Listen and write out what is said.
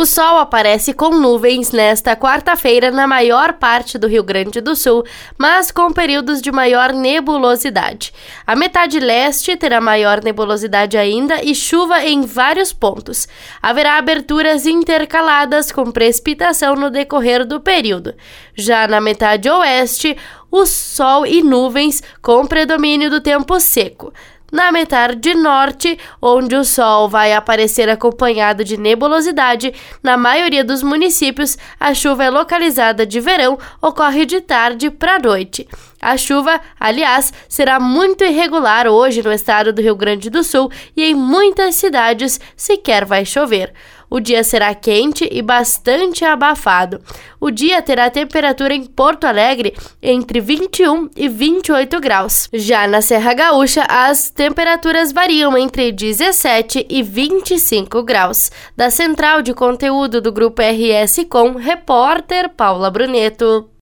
O sol aparece com nuvens nesta quarta-feira na maior parte do Rio Grande do Sul, mas com períodos de maior nebulosidade. A metade leste terá maior nebulosidade ainda e chuva em vários pontos. Haverá aberturas intercaladas com precipitação no decorrer do período. Já na metade oeste, o sol e nuvens com predomínio do tempo seco na metade norte, onde o sol vai aparecer acompanhado de nebulosidade, na maioria dos municípios, a chuva é localizada de verão, ocorre de tarde para noite. A chuva, aliás, será muito irregular hoje no estado do Rio Grande do Sul e em muitas cidades sequer vai chover. O dia será quente e bastante abafado. O dia terá temperatura em Porto Alegre entre 21 e 28 graus. Já na Serra Gaúcha, as temperaturas variam entre 17 e 25 graus. Da central de conteúdo do Grupo RS Com, repórter Paula Bruneto.